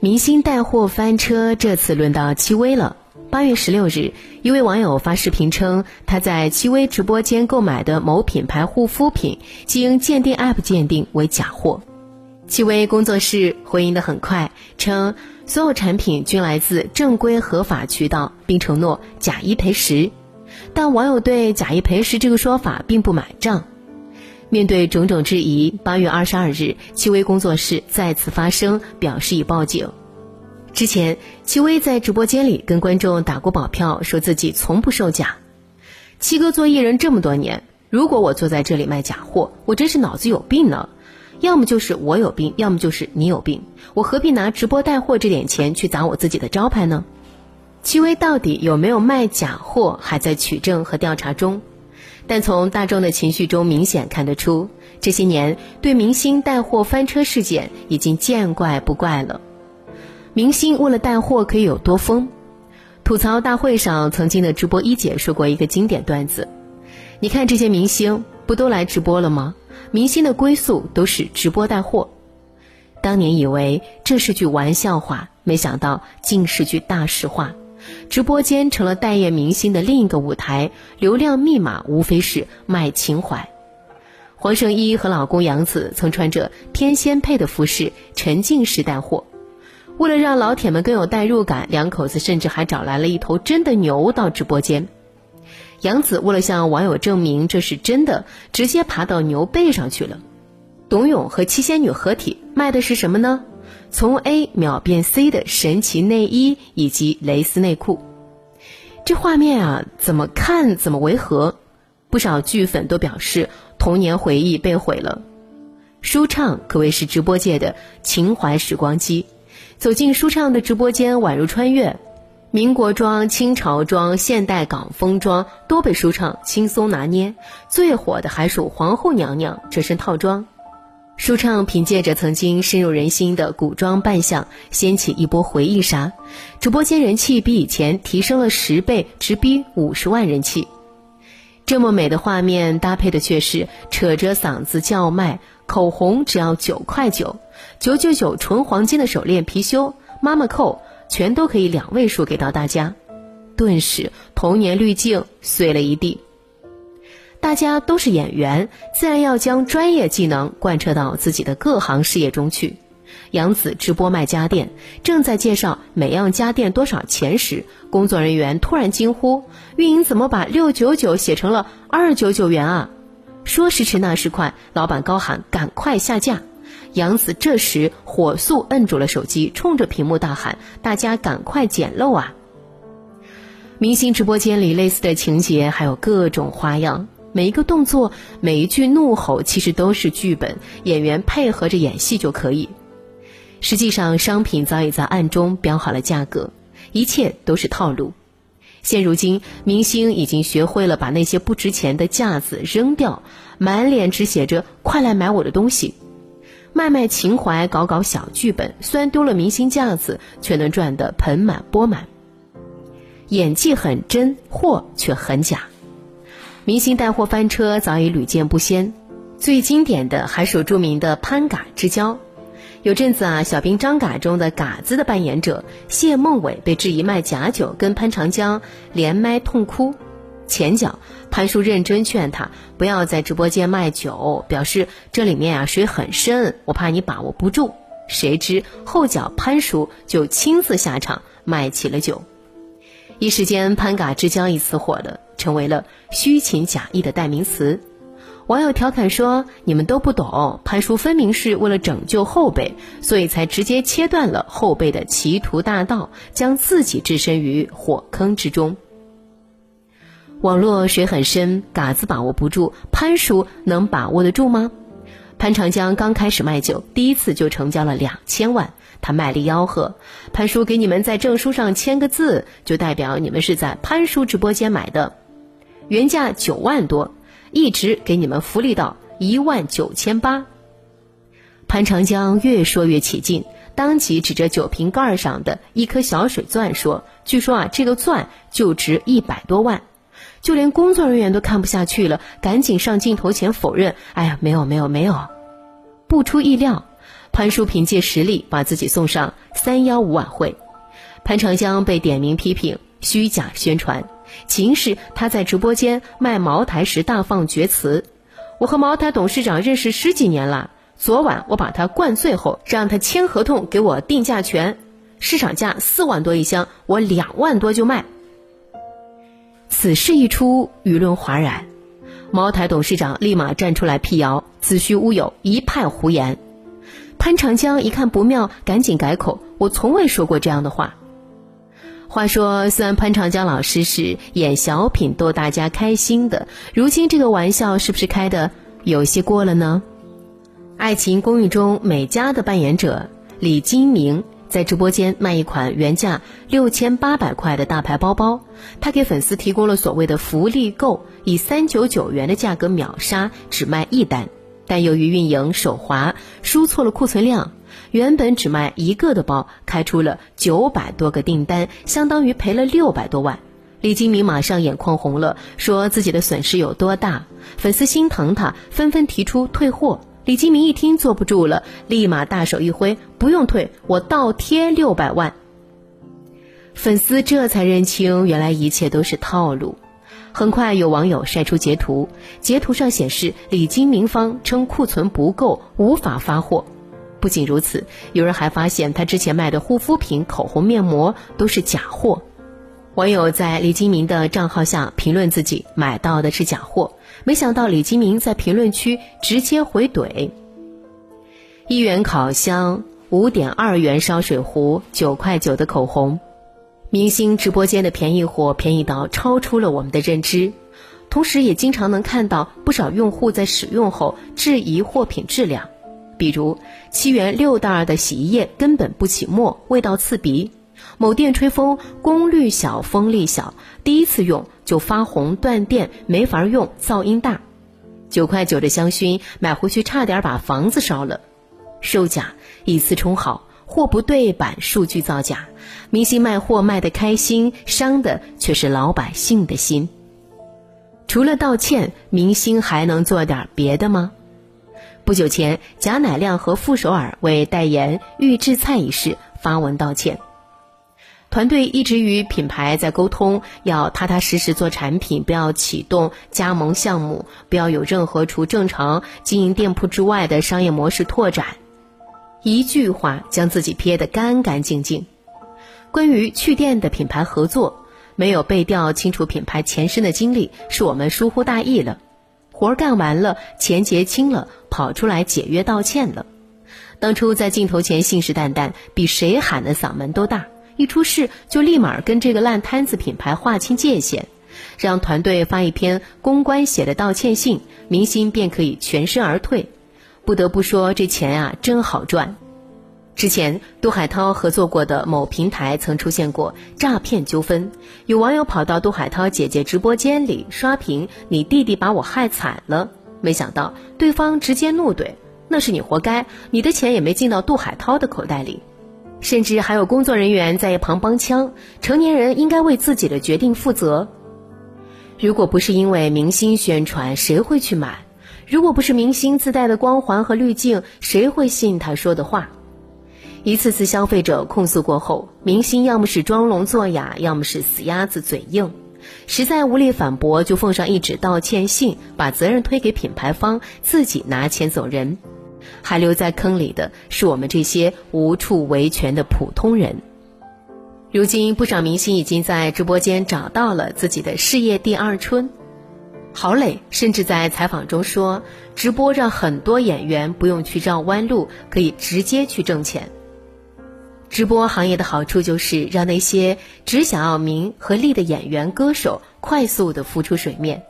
明星带货翻车，这次轮到戚薇了。八月十六日，一位网友发视频称，他在戚薇直播间购买的某品牌护肤品，经鉴定 App 鉴定为假货。戚薇工作室回应的很快，称所有产品均来自正规合法渠道，并承诺假一赔十。但网友对假一赔十这个说法并不买账。面对种种质疑，八月二十二日，戚薇工作室再次发声，表示已报警。之前，戚薇在直播间里跟观众打过保票，说自己从不售假。七哥做艺人这么多年，如果我坐在这里卖假货，我真是脑子有病呢。要么就是我有病，要么就是你有病。我何必拿直播带货这点钱去砸我自己的招牌呢？戚薇到底有没有卖假货，还在取证和调查中。但从大众的情绪中明显看得出，这些年对明星带货翻车事件已经见怪不怪了。明星为了带货可以有多疯？吐槽大会上，曾经的直播一姐说过一个经典段子：“你看这些明星不都来直播了吗？明星的归宿都是直播带货。”当年以为这是句玩笑话，没想到竟是句大实话。直播间成了待业明星的另一个舞台，流量密码无非是卖情怀。黄圣依和老公杨紫曾穿着天仙配的服饰沉浸式带货，为了让老铁们更有代入感，两口子甚至还找来了一头真的牛到直播间。杨紫为了向网友证明这是真的，直接爬到牛背上去了。董永和七仙女合体卖的是什么呢？从 A 秒变 C 的神奇内衣以及蕾丝内裤，这画面啊，怎么看怎么违和。不少剧粉都表示童年回忆被毁了。舒畅可谓是直播界的情怀时光机，走进舒畅的直播间宛如穿越，民国装、清朝装、现代港风装都被舒畅轻松拿捏。最火的还属皇后娘娘这身套装。舒畅凭借着曾经深入人心的古装扮相，掀起一波回忆杀，直播间人气比以前提升了十倍，直逼五十万人气。这么美的画面搭配的却是扯着嗓子叫卖，口红只要九块九，九九九纯黄金的手链、貔貅、妈妈扣，全都可以两位数给到大家，顿时童年滤镜碎了一地。大家都是演员，自然要将专业技能贯彻到自己的各行事业中去。杨紫直播卖家电，正在介绍每样家电多少钱时，工作人员突然惊呼：“运营怎么把六九九写成了二九九元啊？”说时迟那时快，老板高喊：“赶快下架！”杨紫这时火速摁住了手机，冲着屏幕大喊：“大家赶快捡漏啊！”明星直播间里类似的情节还有各种花样。每一个动作，每一句怒吼，其实都是剧本，演员配合着演戏就可以。实际上，商品早已在暗中标好了价格，一切都是套路。现如今，明星已经学会了把那些不值钱的架子扔掉，满脸只写着“快来买我的东西”，卖卖情怀，搞搞小剧本。虽然丢了明星架子，却能赚得盆满钵满。演技很真，货却很假。明星带货翻车早已屡见不鲜，最经典的还属著名的潘嘎之交。有阵子啊，小兵张嘎中的嘎子的扮演者谢孟伟被质疑卖假酒，跟潘长江连麦痛哭。前脚潘叔认真劝他不要在直播间卖酒，表示这里面啊水很深，我怕你把握不住。谁知后脚潘叔就亲自下场卖起了酒，一时间潘嘎之交一词火了。成为了虚情假意的代名词，网友调侃说：“你们都不懂，潘叔分明是为了拯救后辈，所以才直接切断了后辈的歧途大道，将自己置身于火坑之中。”网络水很深，嘎子把握不住，潘叔能把握得住吗？潘长江刚开始卖酒，第一次就成交了两千万。他卖力吆喝：“潘叔给你们在证书上签个字，就代表你们是在潘叔直播间买的。”原价九万多，一直给你们福利到一万九千八。潘长江越说越起劲，当即指着酒瓶盖上的一颗小水钻说：“据说啊，这个钻就值一百多万。”就连工作人员都看不下去了，赶紧上镜头前否认：“哎呀，没有，没有，没有。”不出意料，潘叔凭借实力把自己送上三幺五晚会，潘长江被点名批评虚假宣传，起因是他在直播间卖茅台时大放厥词。我和茅台董事长认识十几年了，昨晚我把他灌醉后，让他签合同给我定价权，市场价四万多一箱，我两万多就卖。此事一出，舆论哗然，茅台董事长立马站出来辟谣，子虚乌有，一派胡言。潘长江一看不妙，赶紧改口：“我从未说过这样的话。”话说，虽然潘长江老师是演小品逗大家开心的，如今这个玩笑是不是开的有些过了呢？《爱情公寓》中美嘉的扮演者李金铭。在直播间卖一款原价六千八百块的大牌包包，他给粉丝提供了所谓的福利购，以三九九元的价格秒杀，只卖一单。但由于运营手滑，输错了库存量，原本只卖一个的包，开出了九百多个订单，相当于赔了六百多万。李金明马上眼眶红了，说自己的损失有多大，粉丝心疼他，纷纷提出退货。李金明一听坐不住了，立马大手一挥：“不用退，我倒贴六百万。”粉丝这才认清，原来一切都是套路。很快有网友晒出截图，截图上显示李金明方称库存不够，无法发货。不仅如此，有人还发现他之前卖的护肤品、口红、面膜都是假货。网友在李金明的账号下评论自己买到的是假货。没想到李金明在评论区直接回怼：一元烤箱，五点二元烧水壶，九块九的口红，明星直播间的便宜货便宜到超出了我们的认知，同时也经常能看到不少用户在使用后质疑货品质量，比如七元六袋的洗衣液根本不起沫，味道刺鼻。某电吹风功率小，风力小，第一次用就发红断电，没法用，噪音大。九块九的香薰买回去差点把房子烧了，售假以次充好，货不对版，数据造假。明星卖货卖得开心，伤的却是老百姓的心。除了道歉，明星还能做点别的吗？不久前，贾乃亮和傅首尔为代言预制菜一事发文道歉。团队一直与品牌在沟通，要踏踏实实做产品，不要启动加盟项目，不要有任何除正常经营店铺之外的商业模式拓展。一句话将自己撇得干干净净。关于去店的品牌合作，没有背调清楚品牌前身的经历，是我们疏忽大意了。活干完了，钱结清了，跑出来解约道歉了。当初在镜头前信誓旦旦，比谁喊的嗓门都大。一出事就立马跟这个烂摊子品牌划清界限，让团队发一篇公关写的道歉信，明星便可以全身而退。不得不说，这钱啊真好赚。之前杜海涛合作过的某平台曾出现过诈骗纠纷，有网友跑到杜海涛姐姐直播间里刷屏：“你弟弟把我害惨了。”没想到对方直接怒怼：“那是你活该，你的钱也没进到杜海涛的口袋里。”甚至还有工作人员在一旁帮腔，成年人应该为自己的决定负责。如果不是因为明星宣传，谁会去买？如果不是明星自带的光环和滤镜，谁会信他说的话？一次次消费者控诉过后，明星要么是装聋作哑，要么是死鸭子嘴硬，实在无力反驳，就奉上一纸道歉信，把责任推给品牌方，自己拿钱走人。还留在坑里的是我们这些无处维权的普通人。如今，不少明星已经在直播间找到了自己的事业第二春。郝蕾甚至在采访中说：“直播让很多演员不用去绕弯路，可以直接去挣钱。”直播行业的好处就是让那些只想要名和利的演员、歌手快速的浮出水面。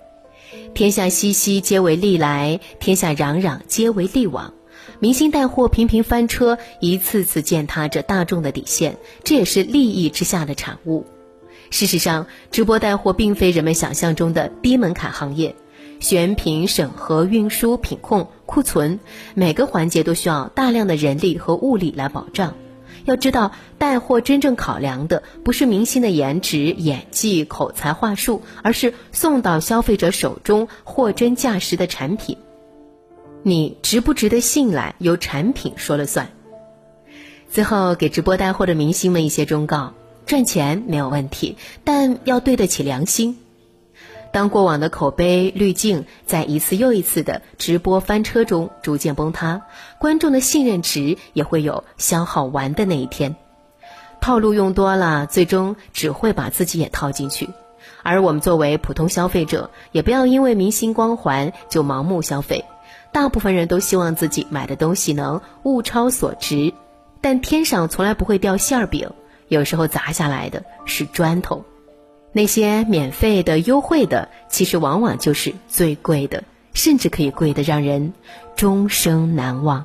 天下熙熙，皆为利来；天下攘攘，皆为利往。明星带货频频翻车，一次次践踏着大众的底线，这也是利益之下的产物。事实上，直播带货并非人们想象中的低门槛行业，选品、审核、运输、品控、库存，每个环节都需要大量的人力和物力来保障。要知道，带货真正考量的不是明星的颜值、演技、口才、话术，而是送到消费者手中货真价实的产品。你值不值得信赖，由产品说了算。最后给直播带货的明星们一些忠告：赚钱没有问题，但要对得起良心。当过往的口碑滤镜在一次又一次的直播翻车中逐渐崩塌，观众的信任值也会有消耗完的那一天。套路用多了，最终只会把自己也套进去。而我们作为普通消费者，也不要因为明星光环就盲目消费。大部分人都希望自己买的东西能物超所值，但天上从来不会掉馅儿饼，有时候砸下来的是砖头。那些免费的、优惠的，其实往往就是最贵的，甚至可以贵得让人终生难忘。